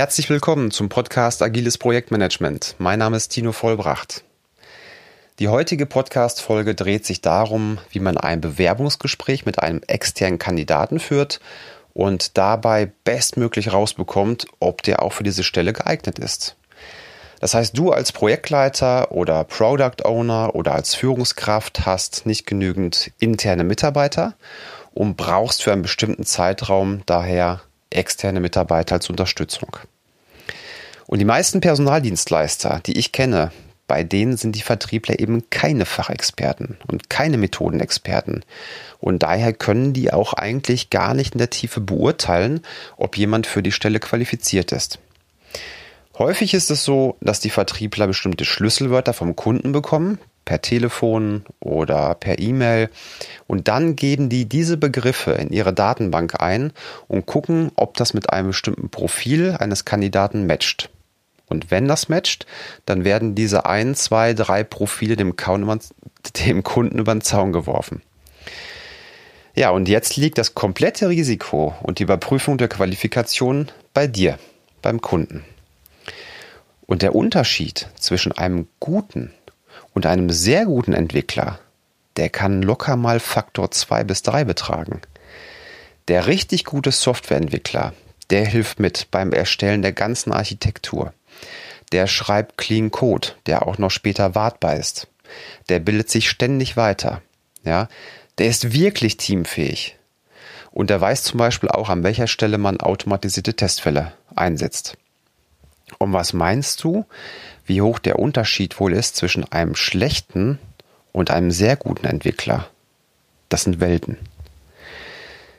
Herzlich willkommen zum Podcast Agiles Projektmanagement. Mein Name ist Tino Vollbracht. Die heutige Podcast-Folge dreht sich darum, wie man ein Bewerbungsgespräch mit einem externen Kandidaten führt und dabei bestmöglich rausbekommt, ob der auch für diese Stelle geeignet ist. Das heißt, du als Projektleiter oder Product Owner oder als Führungskraft hast nicht genügend interne Mitarbeiter und brauchst für einen bestimmten Zeitraum daher externe Mitarbeiter als Unterstützung. Und die meisten Personaldienstleister, die ich kenne, bei denen sind die Vertriebler eben keine Fachexperten und keine Methodenexperten. Und daher können die auch eigentlich gar nicht in der Tiefe beurteilen, ob jemand für die Stelle qualifiziert ist. Häufig ist es so, dass die Vertriebler bestimmte Schlüsselwörter vom Kunden bekommen, per Telefon oder per E-Mail. Und dann geben die diese Begriffe in ihre Datenbank ein und gucken, ob das mit einem bestimmten Profil eines Kandidaten matcht. Und wenn das matcht, dann werden diese ein, zwei, drei Profile dem, dem Kunden über den Zaun geworfen. Ja, und jetzt liegt das komplette Risiko und die Überprüfung der Qualifikation bei dir, beim Kunden. Und der Unterschied zwischen einem guten und einem sehr guten Entwickler, der kann locker mal Faktor 2 bis 3 betragen. Der richtig gute Softwareentwickler, der hilft mit beim Erstellen der ganzen Architektur. Der schreibt Clean Code, der auch noch später wartbar ist. Der bildet sich ständig weiter. Ja, der ist wirklich teamfähig. Und der weiß zum Beispiel auch, an welcher Stelle man automatisierte Testfälle einsetzt. Und was meinst du, wie hoch der Unterschied wohl ist zwischen einem schlechten und einem sehr guten Entwickler. Das sind Welten.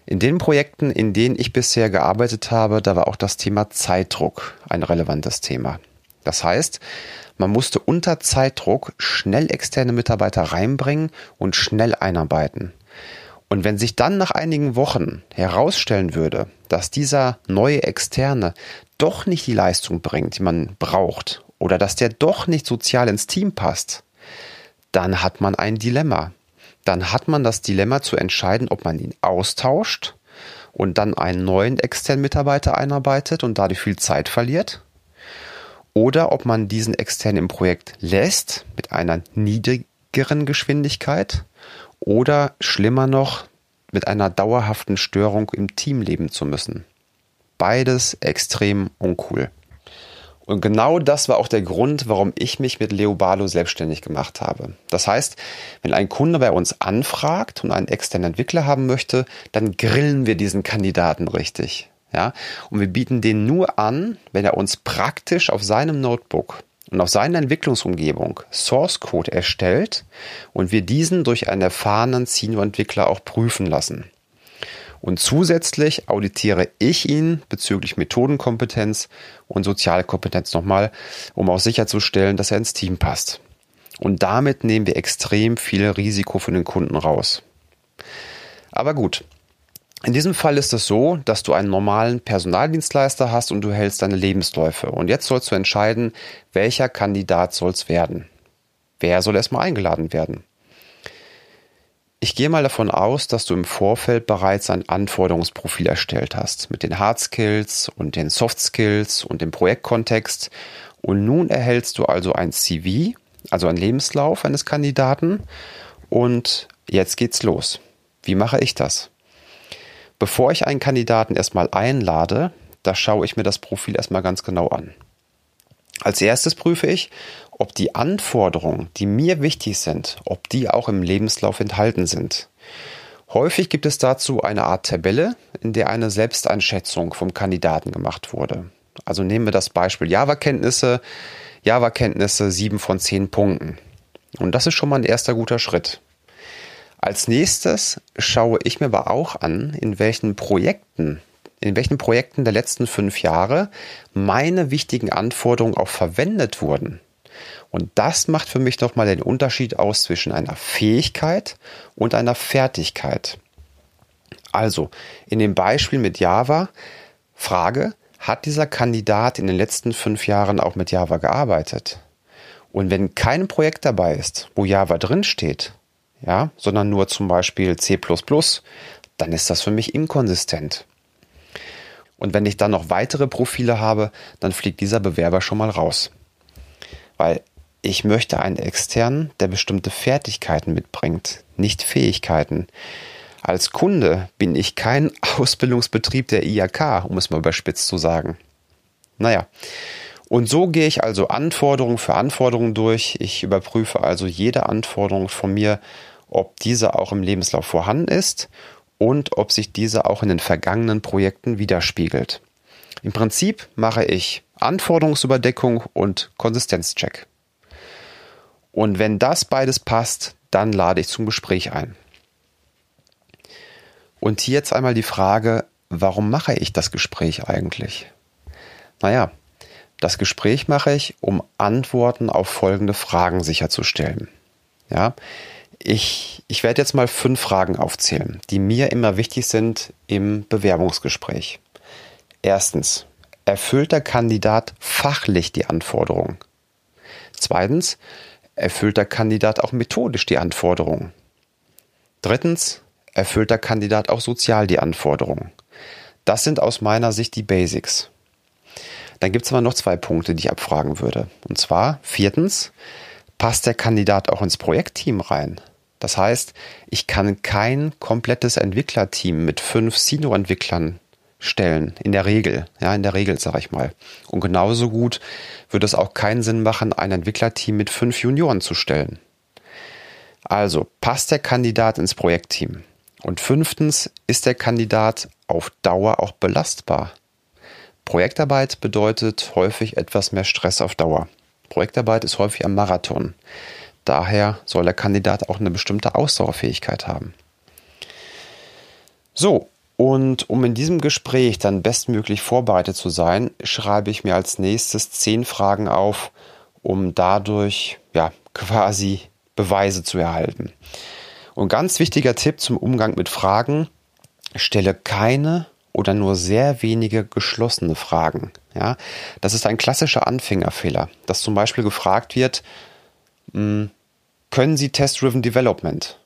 In den Projekten, in denen ich bisher gearbeitet habe, da war auch das Thema Zeitdruck ein relevantes Thema. Das heißt, man musste unter Zeitdruck schnell externe Mitarbeiter reinbringen und schnell einarbeiten. Und wenn sich dann nach einigen Wochen herausstellen würde, dass dieser neue Externe doch nicht die Leistung bringt, die man braucht oder dass der doch nicht sozial ins Team passt, dann hat man ein Dilemma. Dann hat man das Dilemma zu entscheiden, ob man ihn austauscht und dann einen neuen externen Mitarbeiter einarbeitet und dadurch viel Zeit verliert. Oder ob man diesen externen im Projekt lässt mit einer niedrigeren Geschwindigkeit oder schlimmer noch mit einer dauerhaften Störung im Team leben zu müssen. Beides extrem uncool. Und genau das war auch der Grund, warum ich mich mit Leo Barlow selbstständig gemacht habe. Das heißt, wenn ein Kunde bei uns anfragt und einen externen Entwickler haben möchte, dann grillen wir diesen Kandidaten richtig. Ja, und wir bieten den nur an, wenn er uns praktisch auf seinem Notebook und auf seiner Entwicklungsumgebung Source Code erstellt und wir diesen durch einen erfahrenen Senior-Entwickler auch prüfen lassen. Und zusätzlich auditiere ich ihn bezüglich Methodenkompetenz und Sozialkompetenz nochmal, um auch sicherzustellen, dass er ins Team passt. Und damit nehmen wir extrem viel Risiko für den Kunden raus. Aber gut. In diesem Fall ist es so, dass du einen normalen Personaldienstleister hast und du hältst deine Lebensläufe. Und jetzt sollst du entscheiden, welcher Kandidat soll es werden. Wer soll erstmal eingeladen werden? Ich gehe mal davon aus, dass du im Vorfeld bereits ein Anforderungsprofil erstellt hast mit den Hard Skills und den Soft Skills und dem Projektkontext. Und nun erhältst du also ein CV, also ein Lebenslauf eines Kandidaten. Und jetzt geht's los. Wie mache ich das? Bevor ich einen Kandidaten erstmal einlade, da schaue ich mir das Profil erstmal ganz genau an. Als erstes prüfe ich, ob die Anforderungen, die mir wichtig sind, ob die auch im Lebenslauf enthalten sind. Häufig gibt es dazu eine Art Tabelle, in der eine Selbsteinschätzung vom Kandidaten gemacht wurde. Also nehmen wir das Beispiel Java-Kenntnisse. Java-Kenntnisse 7 von 10 Punkten. Und das ist schon mal ein erster guter Schritt. Als nächstes schaue ich mir aber auch an, in welchen Projekten in welchen Projekten der letzten fünf Jahre meine wichtigen Anforderungen auch verwendet wurden. Und das macht für mich nochmal den Unterschied aus zwischen einer Fähigkeit und einer Fertigkeit. Also, in dem Beispiel mit Java, Frage, hat dieser Kandidat in den letzten fünf Jahren auch mit Java gearbeitet? Und wenn kein Projekt dabei ist, wo Java drinsteht, ja, sondern nur zum Beispiel C++, dann ist das für mich inkonsistent. Und wenn ich dann noch weitere Profile habe, dann fliegt dieser Bewerber schon mal raus. Weil ich möchte einen externen, der bestimmte Fertigkeiten mitbringt, nicht Fähigkeiten. Als Kunde bin ich kein Ausbildungsbetrieb der IAK, um es mal überspitzt zu sagen. Naja, und so gehe ich also Anforderung für Anforderung durch. Ich überprüfe also jede Anforderung von mir, ob diese auch im Lebenslauf vorhanden ist und ob sich diese auch in den vergangenen Projekten widerspiegelt. Im Prinzip mache ich Anforderungsüberdeckung und Konsistenzcheck. Und wenn das beides passt, dann lade ich zum Gespräch ein. Und hier jetzt einmal die Frage, warum mache ich das Gespräch eigentlich? Naja, das Gespräch mache ich, um Antworten auf folgende Fragen sicherzustellen. Ja, ich, ich werde jetzt mal fünf Fragen aufzählen, die mir immer wichtig sind im Bewerbungsgespräch. Erstens, erfüllt der Kandidat fachlich die Anforderungen? Zweitens, erfüllt der Kandidat auch methodisch die Anforderungen? Drittens, erfüllt der Kandidat auch sozial die Anforderungen? Das sind aus meiner Sicht die Basics. Dann gibt es aber noch zwei Punkte, die ich abfragen würde. Und zwar, viertens, passt der Kandidat auch ins Projektteam rein? Das heißt, ich kann kein komplettes Entwicklerteam mit fünf Sino-Entwicklern stellen. In der Regel, ja, in der Regel sage ich mal. Und genauso gut würde es auch keinen Sinn machen, ein Entwicklerteam mit fünf Junioren zu stellen. Also passt der Kandidat ins Projektteam. Und fünftens, ist der Kandidat auf Dauer auch belastbar? Projektarbeit bedeutet häufig etwas mehr Stress auf Dauer. Projektarbeit ist häufig am Marathon. Daher soll der Kandidat auch eine bestimmte Ausdauerfähigkeit haben. So, und um in diesem Gespräch dann bestmöglich vorbereitet zu sein, schreibe ich mir als nächstes zehn Fragen auf, um dadurch ja quasi Beweise zu erhalten. Und ganz wichtiger Tipp zum Umgang mit Fragen, stelle keine oder nur sehr wenige geschlossene Fragen. Ja, das ist ein klassischer Anfängerfehler, dass zum Beispiel gefragt wird, können Sie Test-Driven Development?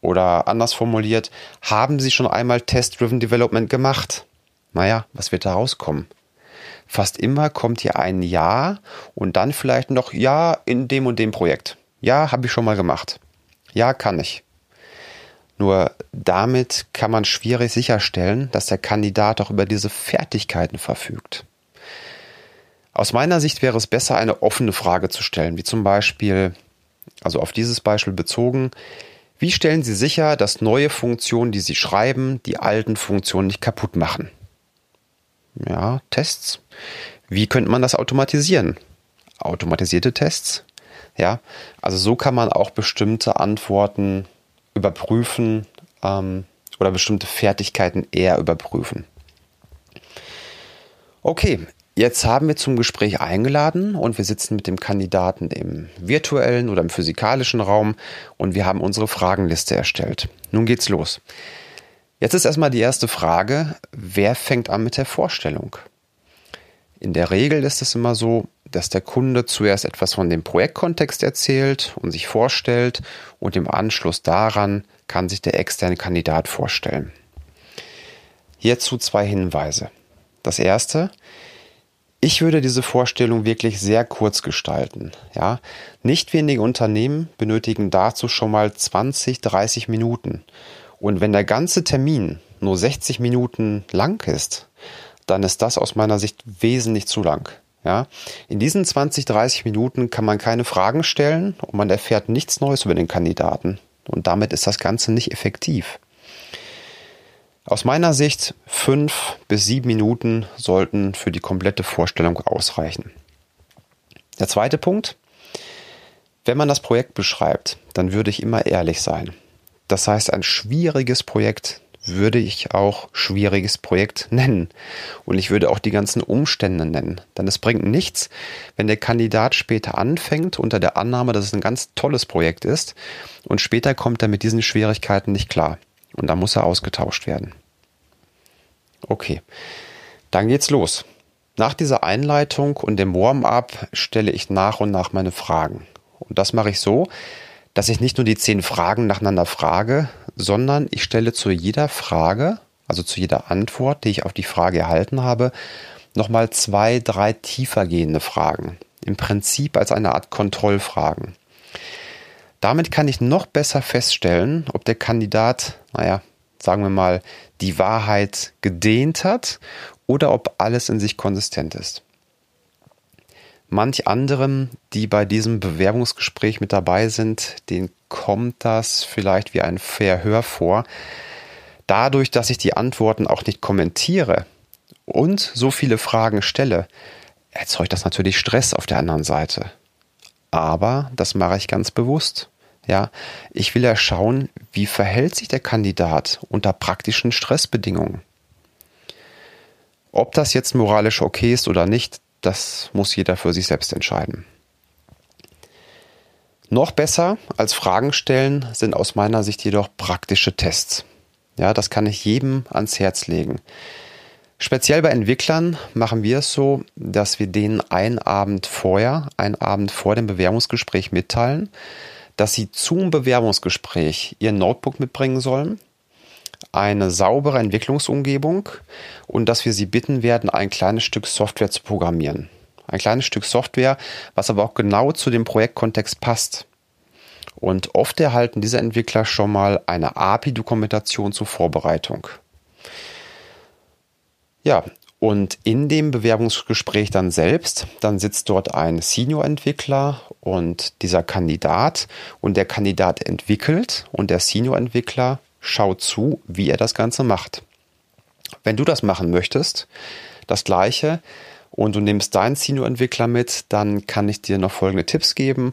Oder anders formuliert, haben Sie schon einmal Test-Driven Development gemacht? Naja, was wird da rauskommen? Fast immer kommt hier ein Ja und dann vielleicht noch Ja in dem und dem Projekt. Ja, habe ich schon mal gemacht. Ja, kann ich. Nur damit kann man schwierig sicherstellen, dass der Kandidat auch über diese Fertigkeiten verfügt. Aus meiner Sicht wäre es besser, eine offene Frage zu stellen, wie zum Beispiel, also auf dieses Beispiel bezogen, wie stellen Sie sicher, dass neue Funktionen, die Sie schreiben, die alten Funktionen nicht kaputt machen? Ja, Tests. Wie könnte man das automatisieren? Automatisierte Tests? Ja, also so kann man auch bestimmte Antworten überprüfen ähm, oder bestimmte Fertigkeiten eher überprüfen. Okay, jetzt haben wir zum Gespräch eingeladen und wir sitzen mit dem Kandidaten im virtuellen oder im physikalischen Raum und wir haben unsere Fragenliste erstellt. Nun geht's los. Jetzt ist erstmal die erste Frage, wer fängt an mit der Vorstellung? In der Regel ist es immer so, dass der Kunde zuerst etwas von dem Projektkontext erzählt und sich vorstellt und im Anschluss daran kann sich der externe Kandidat vorstellen. Hierzu zwei Hinweise. Das erste, ich würde diese Vorstellung wirklich sehr kurz gestalten. Ja, nicht wenige Unternehmen benötigen dazu schon mal 20, 30 Minuten. Und wenn der ganze Termin nur 60 Minuten lang ist, dann ist das aus meiner Sicht wesentlich zu lang. Ja, in diesen 20, 30 Minuten kann man keine Fragen stellen und man erfährt nichts Neues über den Kandidaten. Und damit ist das Ganze nicht effektiv. Aus meiner Sicht fünf bis sieben Minuten sollten für die komplette Vorstellung ausreichen. Der zweite Punkt. Wenn man das Projekt beschreibt, dann würde ich immer ehrlich sein. Das heißt, ein schwieriges Projekt würde ich auch schwieriges Projekt nennen. Und ich würde auch die ganzen Umstände nennen. Denn es bringt nichts, wenn der Kandidat später anfängt unter der Annahme, dass es ein ganz tolles Projekt ist und später kommt er mit diesen Schwierigkeiten nicht klar. Und da muss er ausgetauscht werden. Okay, dann geht's los. Nach dieser Einleitung und dem Warm-up stelle ich nach und nach meine Fragen. Und das mache ich so, dass ich nicht nur die zehn Fragen nacheinander frage, sondern ich stelle zu jeder Frage also zu jeder Antwort, die ich auf die Frage erhalten habe, nochmal zwei, drei tiefergehende Fragen. Im Prinzip als eine Art Kontrollfragen. Damit kann ich noch besser feststellen, ob der Kandidat, naja, sagen wir mal, die Wahrheit gedehnt hat oder ob alles in sich konsistent ist. Manch anderem, die bei diesem Bewerbungsgespräch mit dabei sind, denen kommt das vielleicht wie ein Verhör vor. Dadurch, dass ich die Antworten auch nicht kommentiere und so viele Fragen stelle, erzeugt das natürlich Stress auf der anderen Seite. Aber das mache ich ganz bewusst. Ja, ich will ja schauen, wie verhält sich der Kandidat unter praktischen Stressbedingungen. Ob das jetzt moralisch okay ist oder nicht, das muss jeder für sich selbst entscheiden. Noch besser als Fragen stellen sind aus meiner Sicht jedoch praktische Tests. Ja, das kann ich jedem ans Herz legen. Speziell bei Entwicklern machen wir es so, dass wir denen einen Abend vorher, einen Abend vor dem Bewerbungsgespräch mitteilen, dass sie zum Bewerbungsgespräch ihr Notebook mitbringen sollen, eine saubere Entwicklungsumgebung und dass wir sie bitten werden, ein kleines Stück Software zu programmieren. Ein kleines Stück Software, was aber auch genau zu dem Projektkontext passt. Und oft erhalten diese Entwickler schon mal eine API-Dokumentation zur Vorbereitung. Ja, und in dem Bewerbungsgespräch dann selbst, dann sitzt dort ein Senior-Entwickler und dieser Kandidat und der Kandidat entwickelt und der Senior-Entwickler schaut zu, wie er das Ganze macht. Wenn du das machen möchtest, das gleiche, und du nimmst deinen Senior-Entwickler mit, dann kann ich dir noch folgende Tipps geben.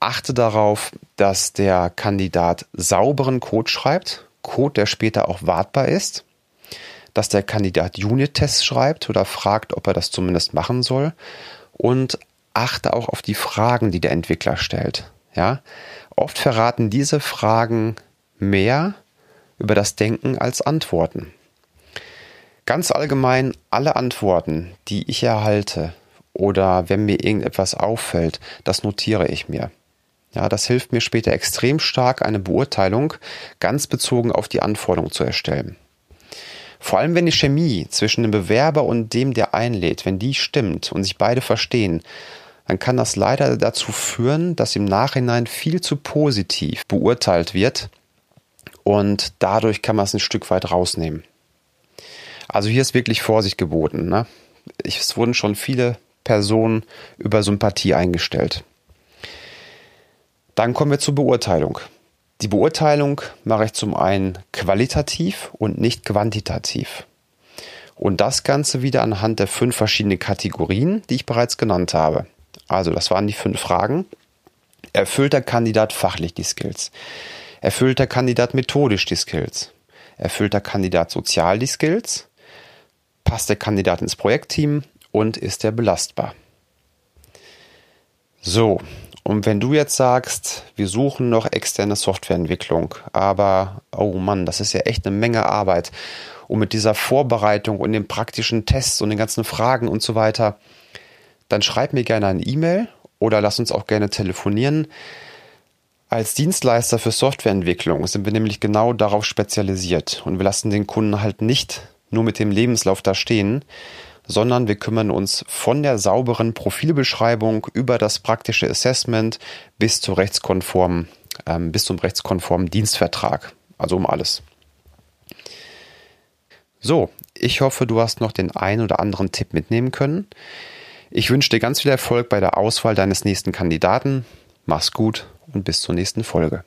Achte darauf, dass der Kandidat sauberen Code schreibt, Code, der später auch wartbar ist, dass der Kandidat Unit-Tests schreibt oder fragt, ob er das zumindest machen soll und achte auch auf die Fragen, die der Entwickler stellt. Ja, oft verraten diese Fragen mehr über das Denken als Antworten. Ganz allgemein alle Antworten, die ich erhalte oder wenn mir irgendetwas auffällt, das notiere ich mir. Ja, das hilft mir später extrem stark, eine Beurteilung ganz bezogen auf die Anforderung zu erstellen. Vor allem, wenn die Chemie zwischen dem Bewerber und dem, der einlädt, wenn die stimmt und sich beide verstehen, dann kann das leider dazu führen, dass im Nachhinein viel zu positiv beurteilt wird und dadurch kann man es ein Stück weit rausnehmen. Also hier ist wirklich Vorsicht geboten. Ne? Es wurden schon viele Personen über Sympathie eingestellt. Dann kommen wir zur Beurteilung. Die Beurteilung mache ich zum einen qualitativ und nicht quantitativ. Und das Ganze wieder anhand der fünf verschiedenen Kategorien, die ich bereits genannt habe. Also, das waren die fünf Fragen. Erfüllt der Kandidat fachlich die Skills? Erfüllt der Kandidat methodisch die Skills? Erfüllt der Kandidat sozial die Skills? Passt der Kandidat ins Projektteam? Und ist er belastbar? So, und wenn du jetzt sagst, wir suchen noch externe Softwareentwicklung, aber oh Mann, das ist ja echt eine Menge Arbeit. Und mit dieser Vorbereitung und den praktischen Tests und den ganzen Fragen und so weiter, dann schreib mir gerne eine E-Mail oder lass uns auch gerne telefonieren. Als Dienstleister für Softwareentwicklung sind wir nämlich genau darauf spezialisiert und wir lassen den Kunden halt nicht nur mit dem Lebenslauf da stehen, sondern wir kümmern uns von der sauberen Profilbeschreibung über das praktische Assessment bis zur rechtskonformen, ähm, bis zum rechtskonformen Dienstvertrag. Also um alles. So, ich hoffe, du hast noch den einen oder anderen Tipp mitnehmen können. Ich wünsche dir ganz viel Erfolg bei der Auswahl deines nächsten Kandidaten. Mach's gut und bis zur nächsten Folge.